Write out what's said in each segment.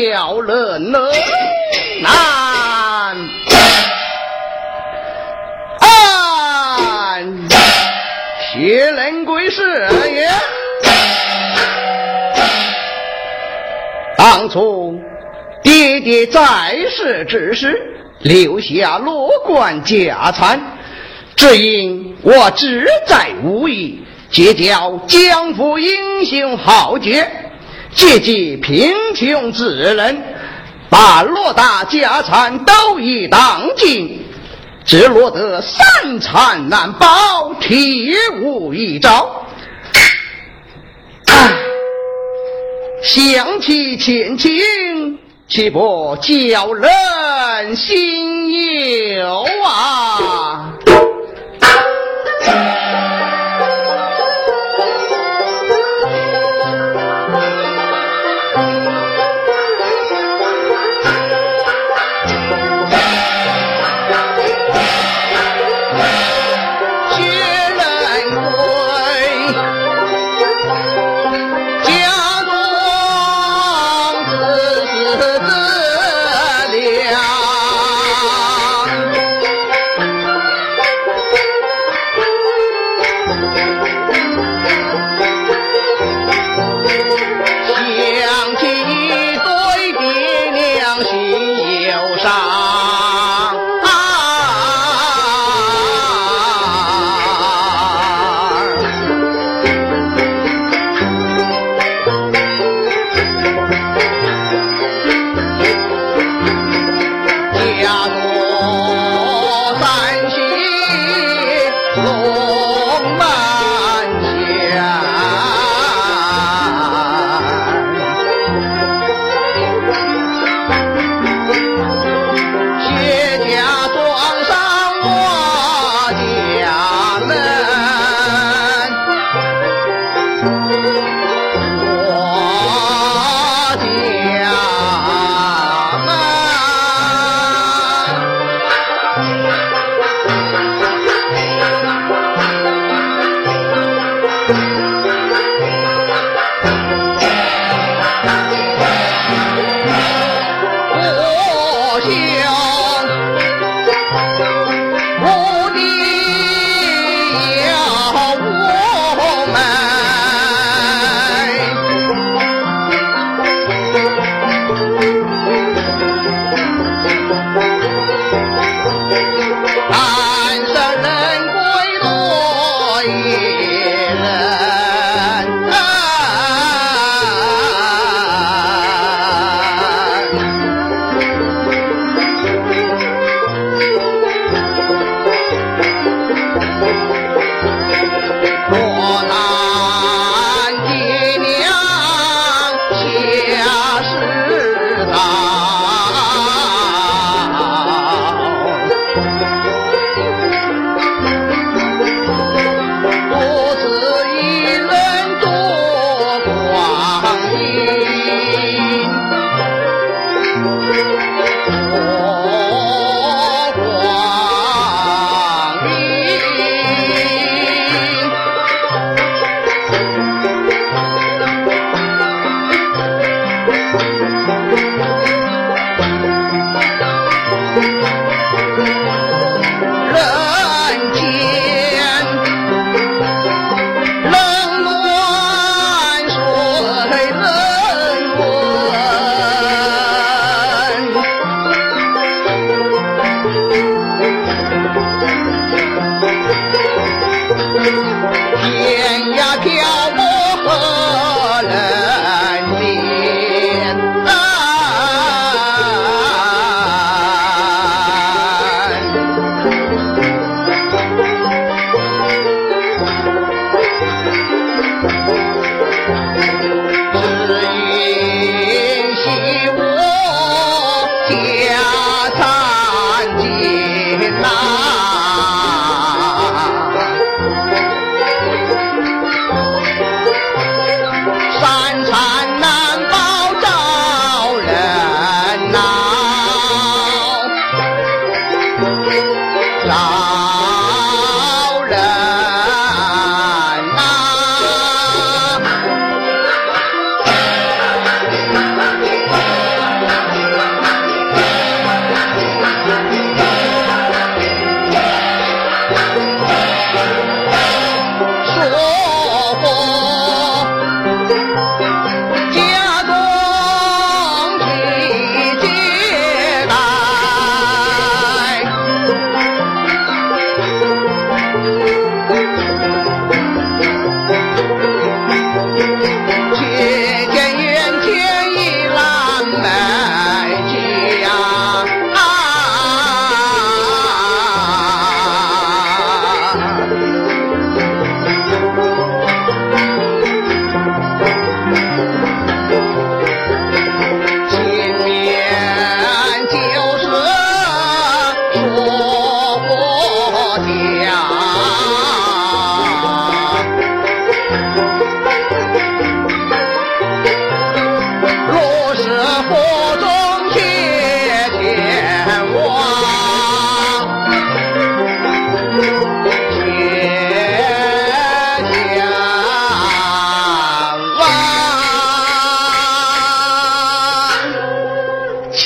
叫人难。俺薛仁贵是也。当初爹爹在世之时，留下罗贯家产，只因我志在武艺，结交江湖英雄豪杰，借机贫穷之人，把偌大家产都已当尽，只落得三餐难保，体无一招。想起前情，岂不叫人心忧啊？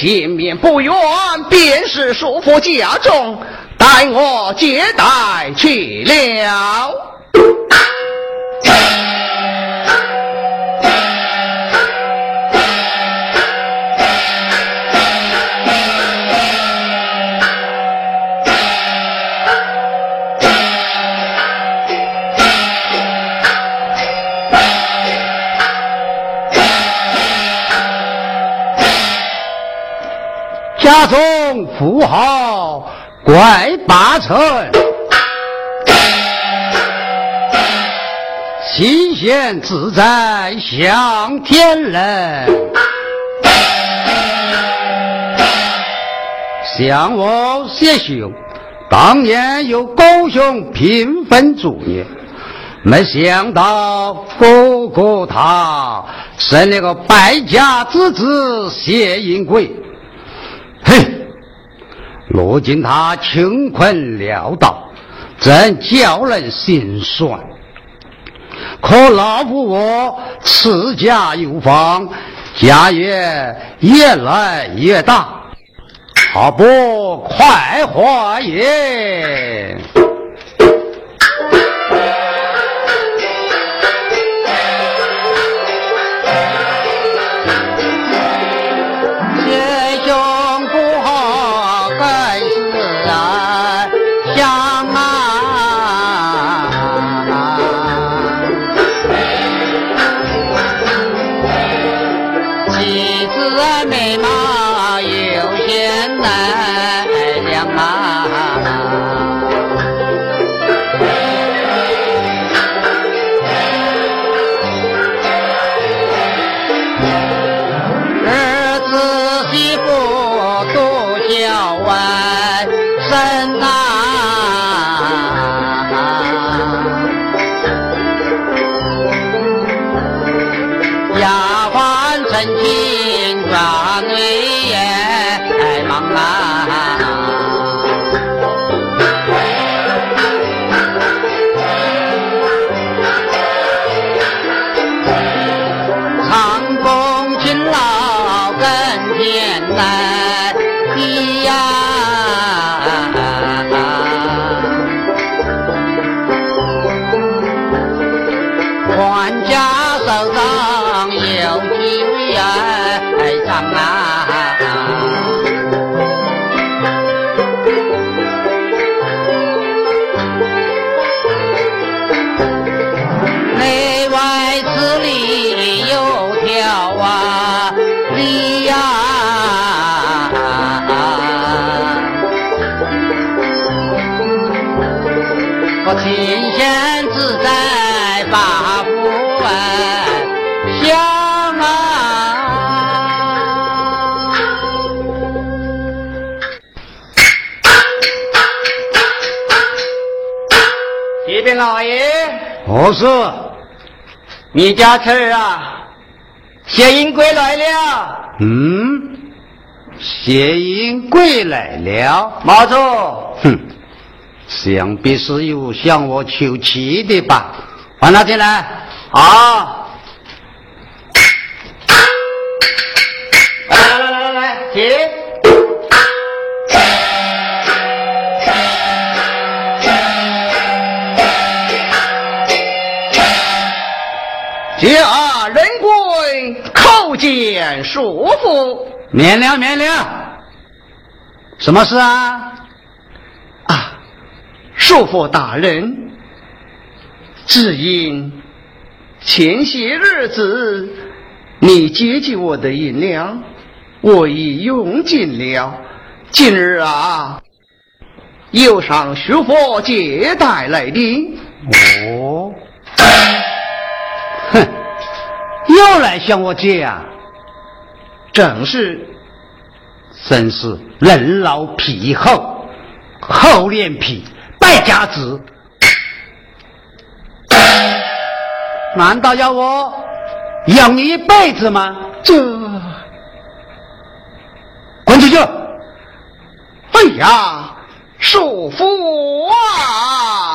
前面不远便是叔父家中，待我接待去了。家中富豪怪八成，新鲜自在向天人。向我谢兄，当年有狗兄平分竹业，没想到哥哥他生了个败家之子谢银贵。如今他穷困潦倒，真叫人心酸。可老夫我持家有方，家业越来越大，好不快活也。我是你家侄儿啊，谢英归来了。嗯，谢英归来了。毛主，哼，想必是有向我求妻的吧？换他进来。啊！来来来来来，请。家人贵，叩见叔父。免了，免了。什么事啊？啊，叔父大人，只因前些日子你接济我的银两，我已用尽了。今日啊，又上叔父接待来的。哦。哼，又来向我借啊！正是，真是人老皮厚，厚脸皮，败家子。难道要我养你一辈子吗？这，滚出去！哎呀，束缚啊！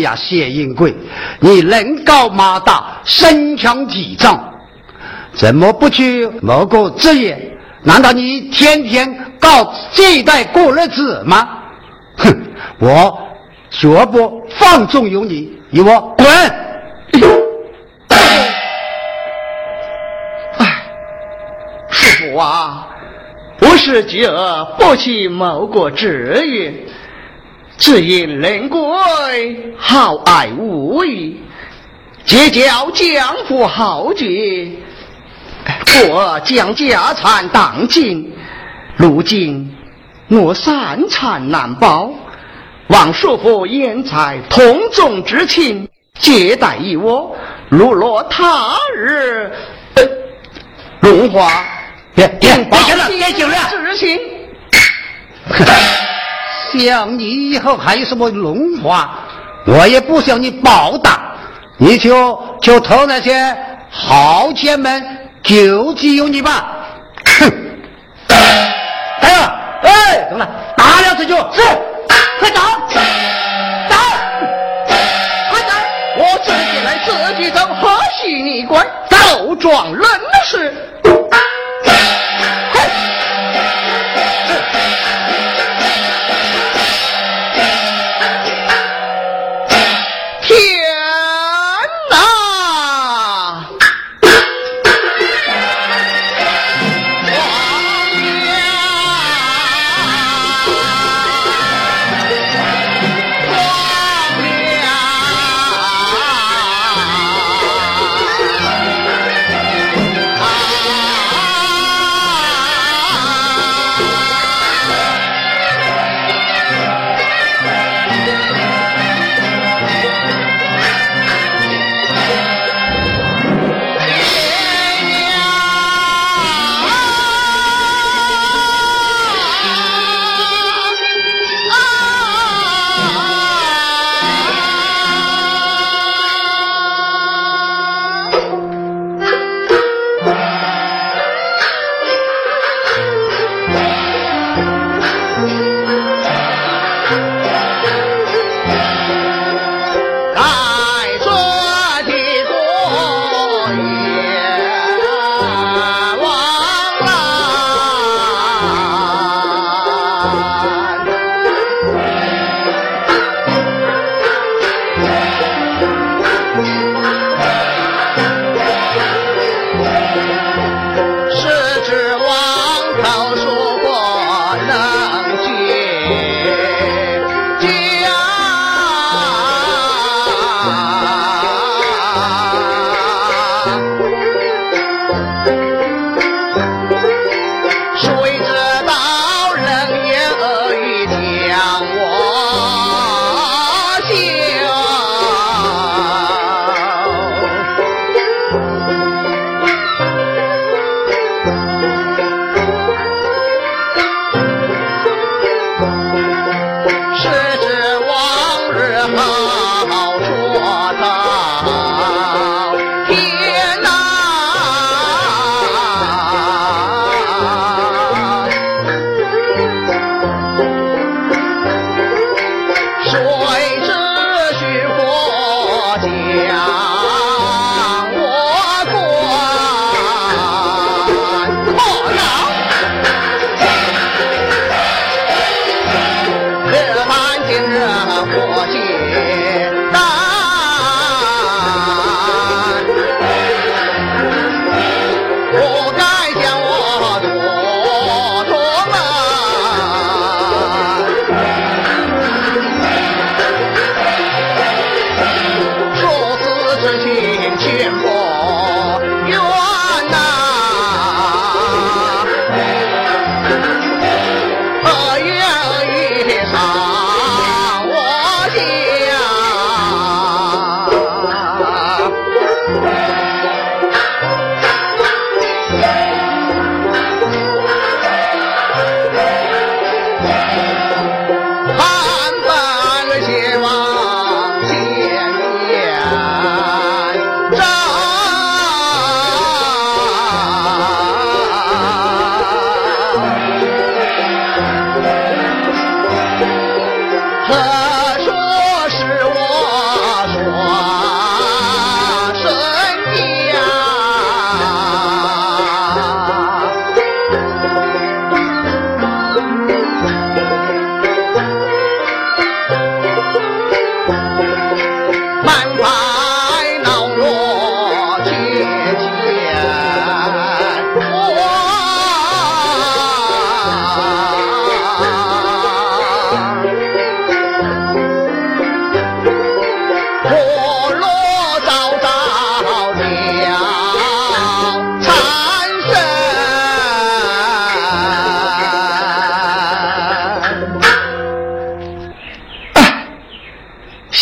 呀，谢英贵，你人高马大，身强体壮，怎么不去谋个职业？难道你天天搞这一代过日子吗？哼！我绝不放纵于你，你我滚！哎师傅啊，不是这不去某个职业，只因人贵好爱无义，结交江湖豪杰，我将家产当尽，如今我三餐难保，望叔父言在同宗之情，接待一我，如若他日。荣华别别别行行了，别行了！执行。想你以后还有什么荣华，我也不向你报答，你就就投那些豪杰们救济于你吧。哼！来了，哎，懂了，打了这就，是，快走，走，快走！我自己来，自己走，何须你管？斗壮人事。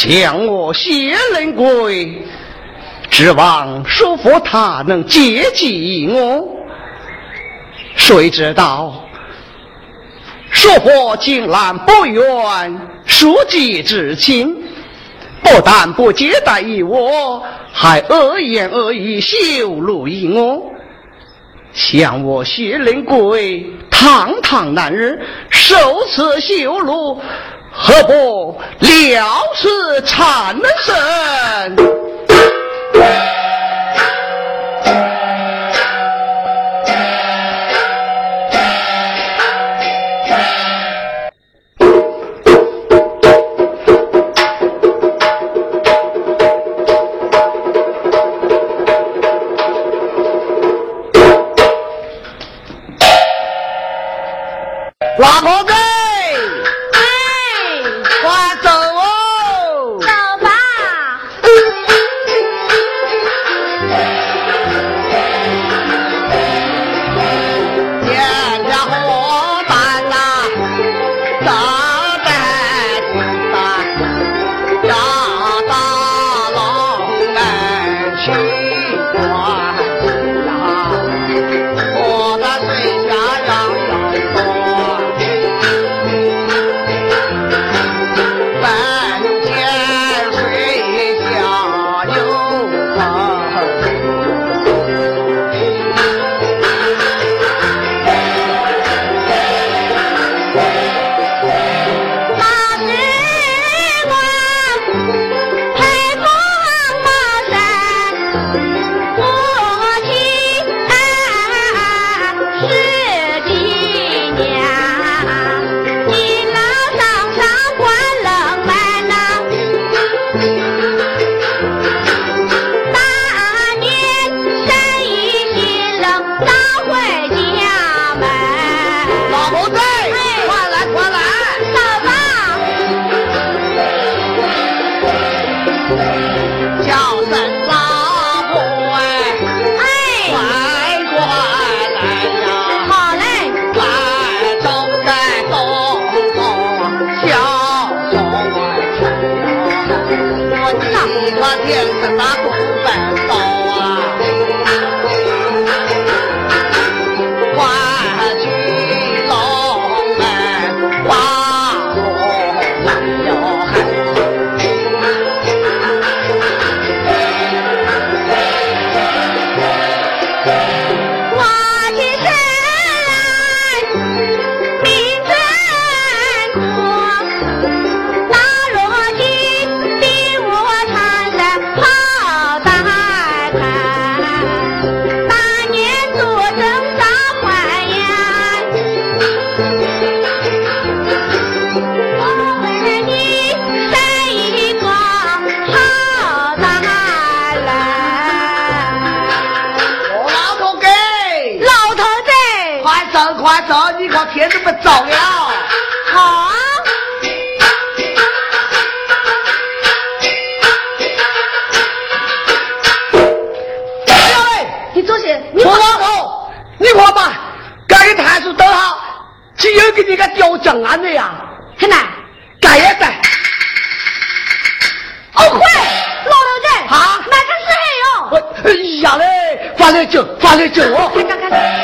向我谢仁贵，指望叔父他能接济我。谁知道叔父竟然不愿书记之亲，不但不接待于我，还恶言恶语羞辱于我。向我谢仁贵，堂堂男人受此羞辱，何不了是缠身。不对你个刁钻啊你呀，天难，改也改。哦会，老刘在。啊，那个是黑哟。哎呀嘞，发来酒，发来酒哦。看看看。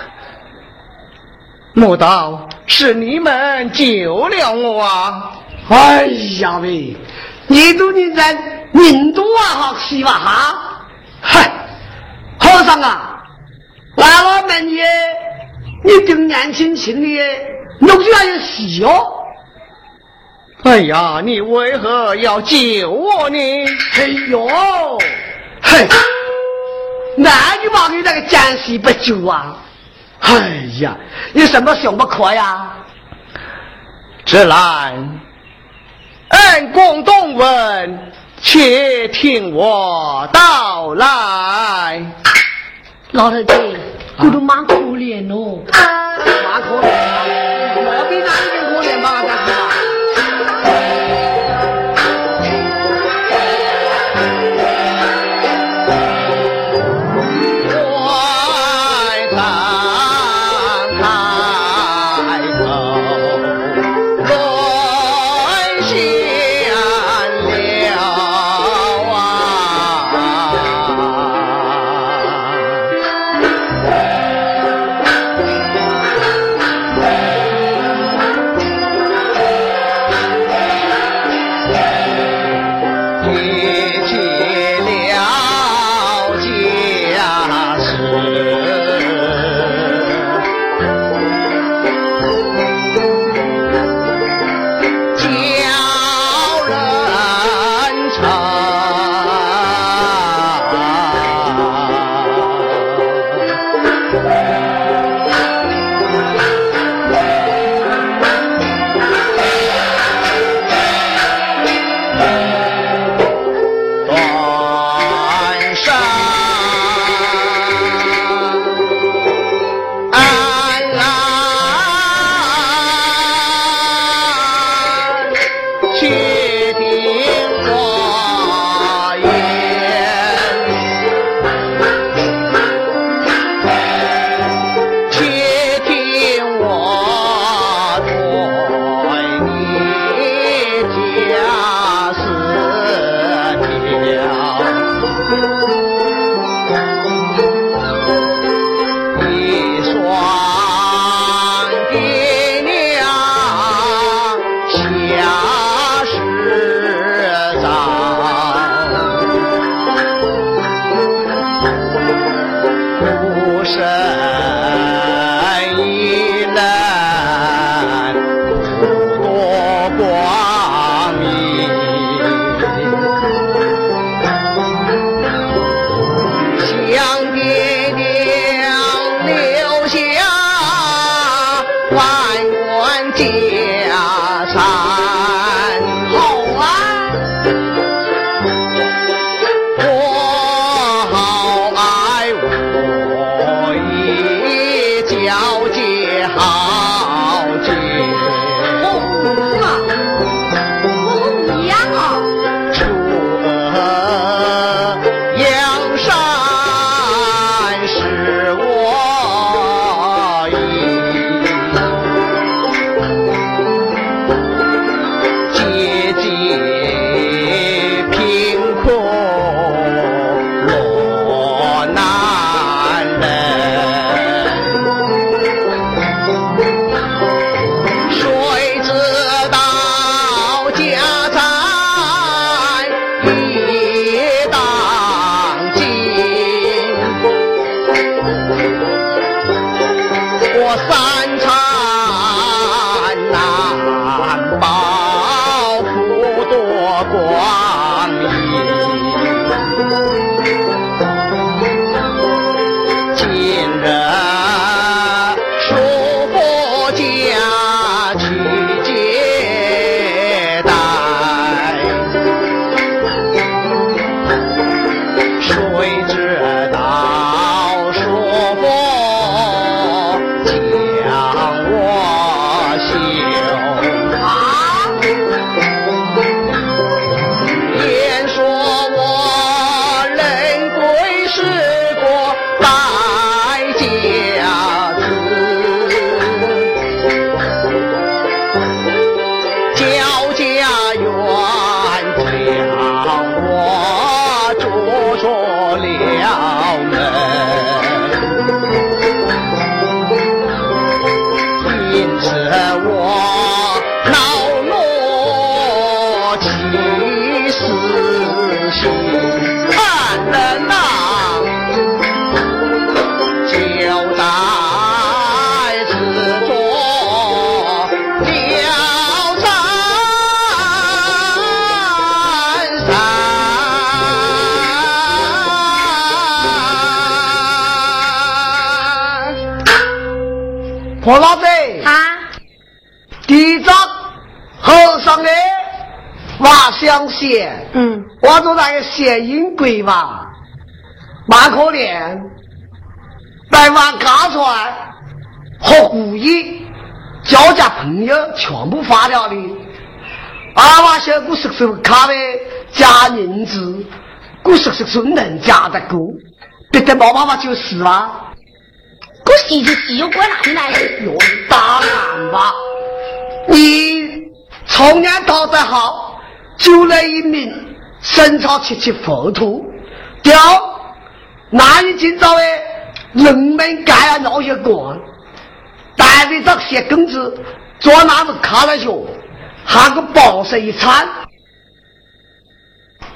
莫道是你们救了我啊！哎呀喂，你都你在宁都啊，好西吧哈？嗨，和尚啊，来了门耶！你挺年轻轻的，弄居然有喜哦！哎呀，你为何要救我呢？哎呦，嘿，那你把你那个奸细不救啊？哎呀，你什么想不可呀？只兰，恩公东问，且听我道来。老太太，我都蛮可怜哦，蛮可怜，婆老子啊，第张和尚的瓦香线，嗯，我做那个县阴鬼嘛，蛮可怜，百万家传和故意交家朋友全部发了的，阿娃小姑叔叔卡的加银子，姑叔叔叔能加得过，别的没办法就是了。我洗就洗，又管哪里来的？哟，当然吧，你从年到得好，就来一名身朝七七佛徒，屌，那你今朝诶，人们该要闹一关，带着这些根子，做那么卡了学，喊个饱食一餐。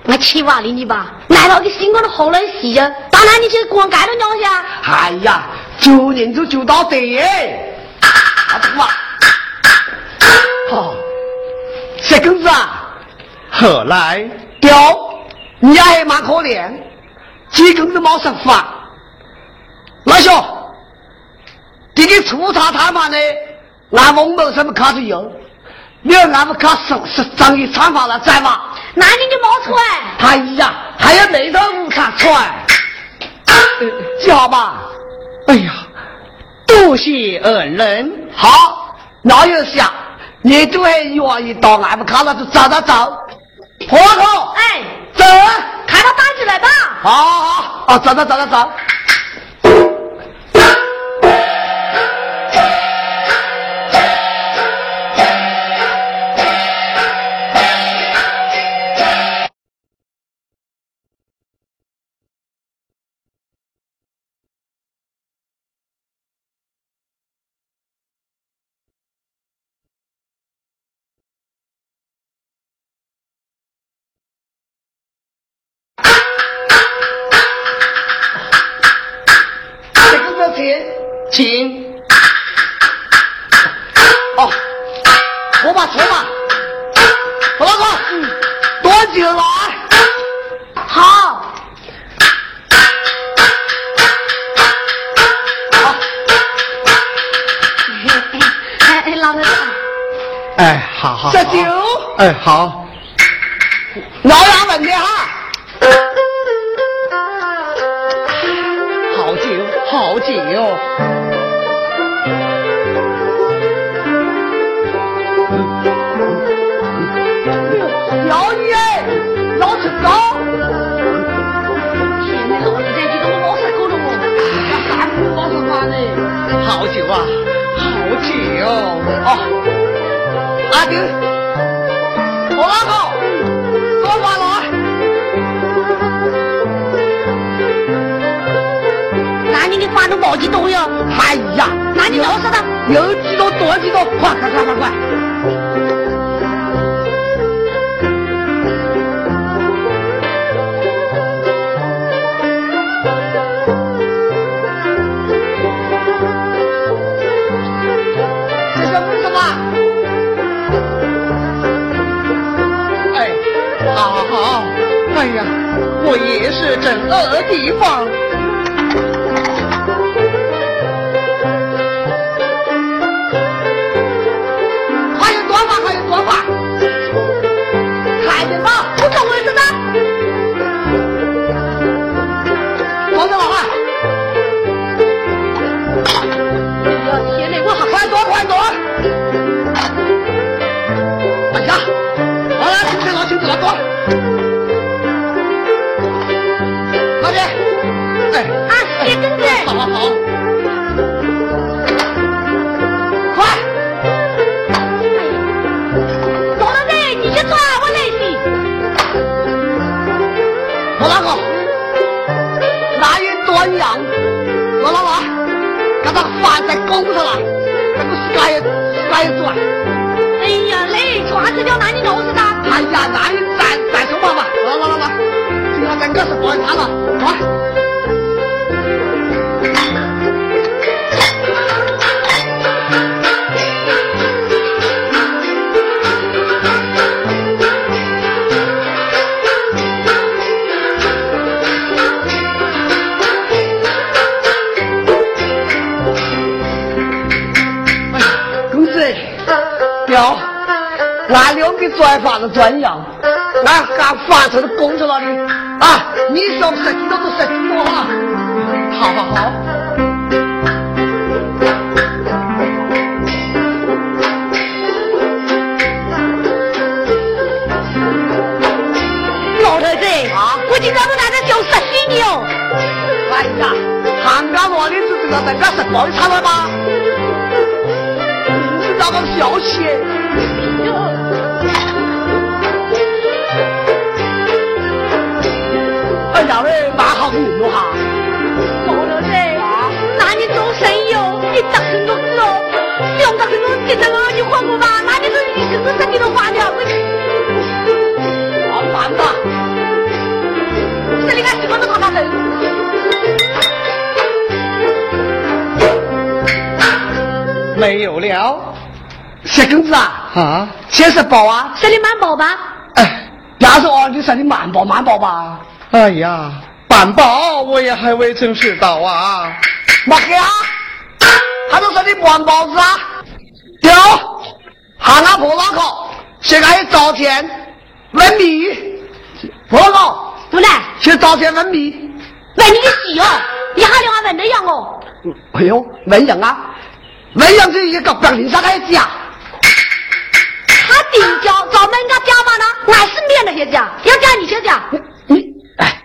我七娃了你吧，来了个新光的好来洗呀，当然你去光干了鸟下。哎呀，救人就九到底耶！啊，这个嘛，好，小根子啊，何来？雕，你也还蛮可怜，几根子没上饭。老兄，你给粗茶淡饭的，俺们没什么卡子油，你要俺们卡手是张一餐饭了，再嘛？那你就冒出来。哎呀，还有那种午餐船，记好吧？哎呀，多谢恩人。好，那有下，你就还愿意到俺们看了就走走走，婆婆，哎，走，看到单子来吧。好好好，啊，走走走走走。我老公，多饭来。那你的饭都没几多哟。哎呀，那你老实的。有几多多几多，快快快快快！也是正恶地方。再拱上了，这个时间时间也转。哎呀，来，抓子掉，那你老实的。哎呀，那你再再说话嘛，来来来来，今天咱哥是管他了，转发的转样，俺俺发出的工作那里啊，你说十几多就十几多哈，好好好。老头子啊，我今朝都拿着酒杀死你哦！哎呀，韩家罗的是知道人家是光差了吗？你知道个消息？哎呀喂，蛮好的人哈。老头子，那你做生意哦，你打很多字哦，你看过吧？那你说一个字生意都花掉，吧？这里都他妈人。没有了小公子啊，啊！先是包啊，这里慢跑吧，哎，要是哦，你说你慢包慢包吧，哎呀，办保我也还未曾知道啊。莫黑啊，他就说你慢包子啊，丢，喊他婆老口，现在早前问米，婆老不来，去早前问米，问你个屁哦，一下两下问的样哦。哎呦，问人啊，问人这一个表情上来讲，他顶交找门家家嘛呢，俺是免了些家，要讲你先讲。你哎，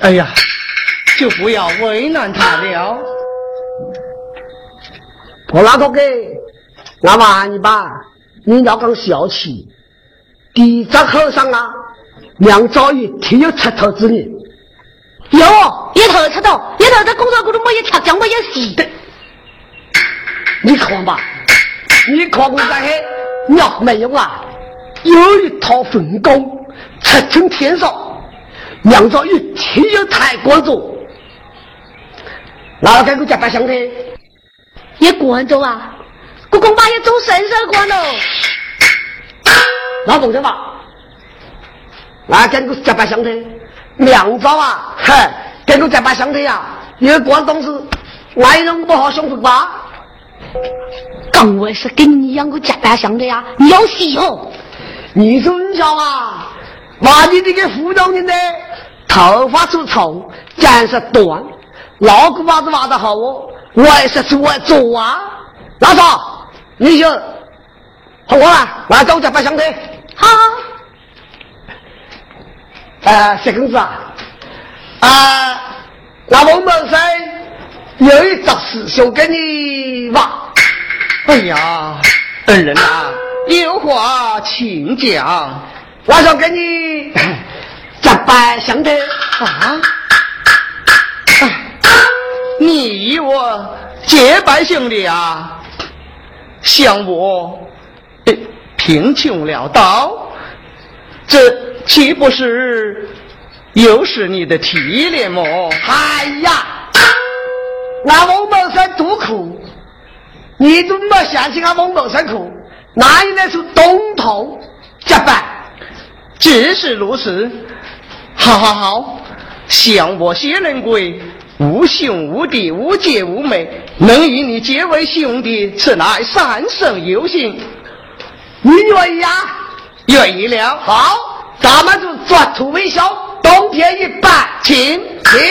哎呀，就不要为难他了。婆老口给，我问你吧，你要讲小气，地藏和尚啊，梁朝宇挺有出头之人。有，一头出头，一头在工作股都没有调奖，没有戏。你看吧，你看我在黑，鸟没有啊，有一套分工，出成天上，梁兆宇挺有抬棺做。哪个给我加把香的？也关着啊，我恐怕也走神社关喽。老同志吧，俺跟我加把香的，梁兆啊，嘿，跟我加把香的呀，因为广东是外人不好相处吧？刚我是跟你一样个加班香的呀，你要死哦。你说你晓啊？把你这个辅导人呢，头发出长，见识短，老古巴子挖的好哦，我也是出来走啊。老嫂，你就和我来，来走加把香的。好，呃，小公子啊，啊，那我们山有一桩事想跟你话。哎呀，恩人呐、有话请讲我想跟你结拜相的啊！你我结拜兄弟啊，像我贫穷潦倒，这岂不是又是你的体脸么？哎呀，那王某山多苦，你怎么相信俺王某山苦？那应该是东头结拜。只是如此。好好好，想我薛仁贵，无兄无弟，无姐无妹，能与你结为兄弟，此乃三生有幸。你愿意啊？愿意了，好，咱们就转土微笑，冬天一拜，请请。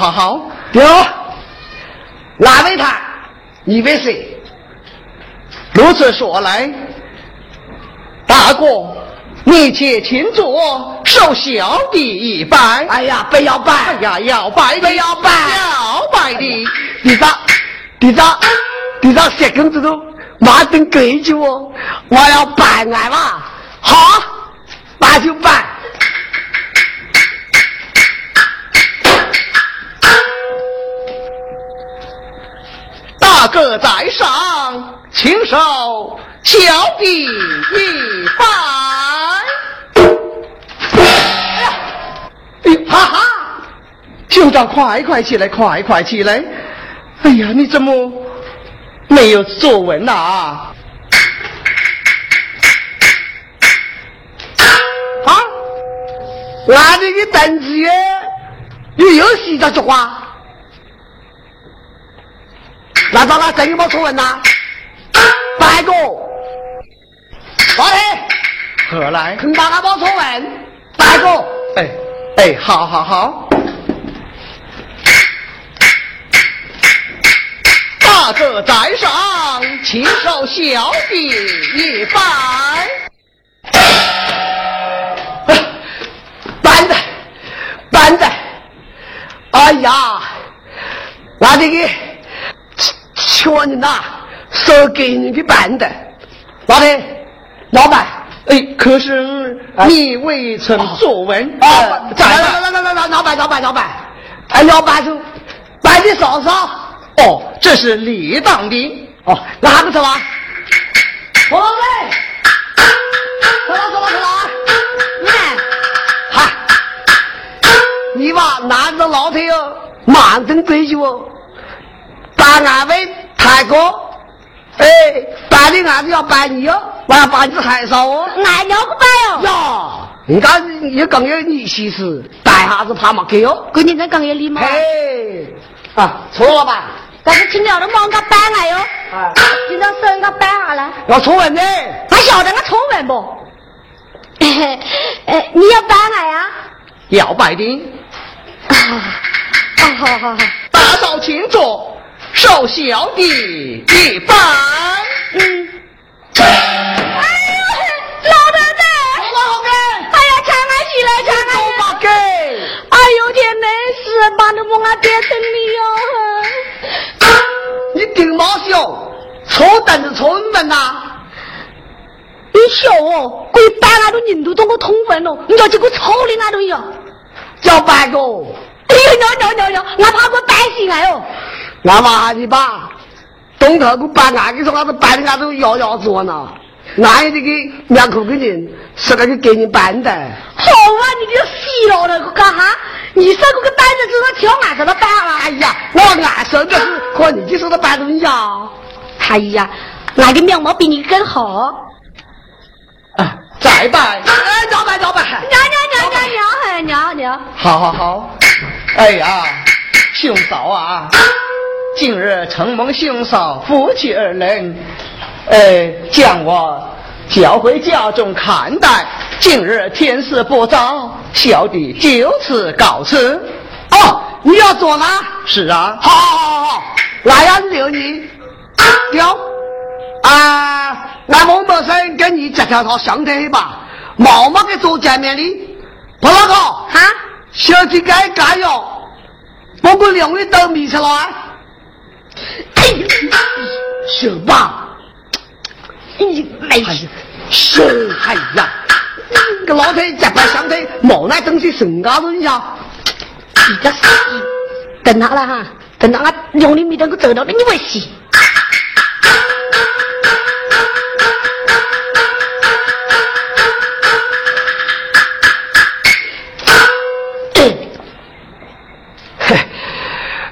好好好，有，哪位他？你为谁？如此说来，大哥，你且请坐，受小弟一拜。哎呀，不要拜！哎呀，要拜的，不要拜要拜的。队长，队长，队长，小公子都马等规矩哦，我要拜俺嘛。好，那就拜。大哥在上，请受小弟一拜。哎呦，哈哈！酋长，快快起来，快快起来！哎呀，你怎么没有作文呐、啊？啊！俺这个等级又有洗着说话，那咱俩真有没错文呐？白哥，老黑，何来？肯大家没错文，白哥，哎哎，好好好。大哥在上，请受小弟一拜。板子，板子，哎呀，拿这个缺人呐，手给你的板的，老板，老板。哎，可是你未曾作文啊！呃在来来来来来，老板老板老板，哎，老板说板的嫂嫂哦，这是理当的。哦，那还不走啊？我老妹，走了走了走了啊！哈，你把男的老头哟，满真规矩哦，把俺们抬高，哎，摆的案子要摆你哦，我要把你害臊哦。俺要不摆哦，呀，你看也更有你气势，摆下子怕没给哦。过年真更有礼貌。哎，啊，错了吧？但是今朝都忙个摆俺哟，啊，今朝生个办下来，要错问呢？俺晓得我错问不？哎，你要摆俺呀？要办的，啊，啊好好好，大嫂请坐，受小弟一拜。嗯。哎呦，老太太，老给，哎呀，长安起来，抢俺起来！八给，哎呦天，没事，把那么俺别等你哟。你顶毛小，错等着错文呐？你笑哦，鬼摆俺都人都懂我通分了，你要结果操的俺都要。叫白哥，哎呦，鸟鸟鸟鸟，俺怕我摆死俺哟。俺妈你爸，东头给摆俺的时候，俺都摆的俺都摇摇做呢。俺这个两口的人，是那个给你办的。好啊，你这死了了我干哈？你说这个单子只能挑俺怎么办了。哎呀，我俺生的是和你就说的办东西啊。哎呀，俺的面貌比你更好。啊，再办。哎，摇摆摇摆，娘娘娘娘娘哎娘娘，好好好。哎呀，兄嫂啊，今日承蒙兄嫂夫妻二人，呃，将我叫回家中看待。今日天色不早，小弟就此告辞。哦，你要做呢？是啊，好好好好，俺要留你。掉啊！俺某某生跟你这条套相对吧，毛毛给做见面礼，不那个哈，小弟该干哟，不过两位都迷出来。哎，行吧？你没哎呀，是哎呀，个老太这摆相对，毛那东西身高人呀。你个死，等他了哈，等他俺用力没等个走到，你会死。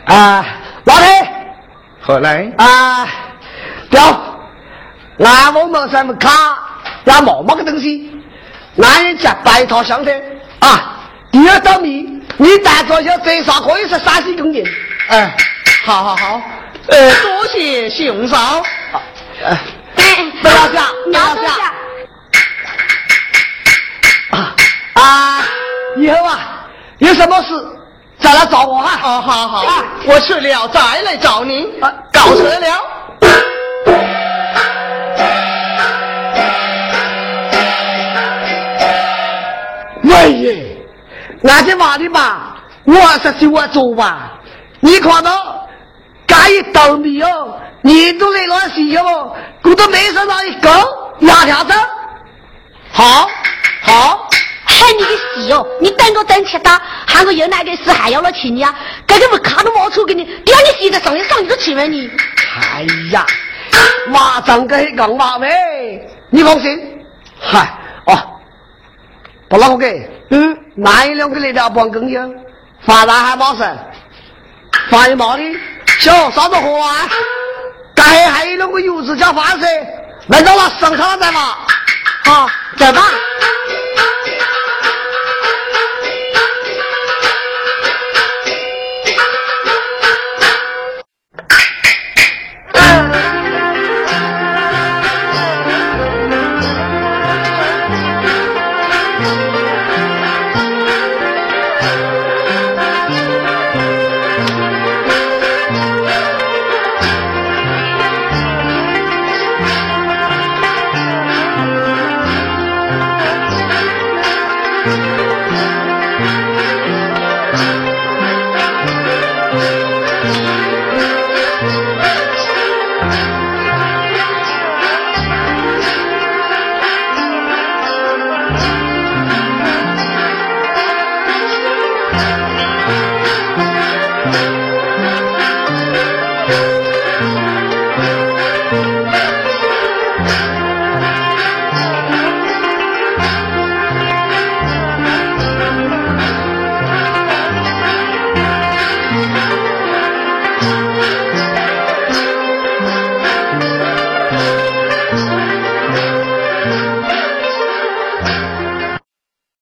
啊，何来？啊，表，俺我们什么卡，要毛毛个东西，俺人家摆一套相的啊。第二道米，你带着些最少可以是三十公斤。哎，好好好，呃，多谢熊嫂。哎，哎，不要下，不你要下要坐下。啊啊！以后啊，有什么事再来找我啊！好，好好啊，我去了再来找您。啊告辞了。喂耶，俺这话的吧，我是说我走吧，你看到该一斗米哦，你都来乱洗哦，我都没手上一搞，压条子，好，好，嗨，你个死哦！你等我等吃到，喊我有哪个事还要了请你啊？这个不卡都冒出给你，第二你洗的上一上你都请问你。哎呀，马上给讲马呗，你放心。嗨，哦，不啷个给？嗯，那一两个来条半根烟，发达还冇事，发一毛的，小啥子货啊？该还有两个油脂加饭噻，来到了上场再嘛，好，再吧。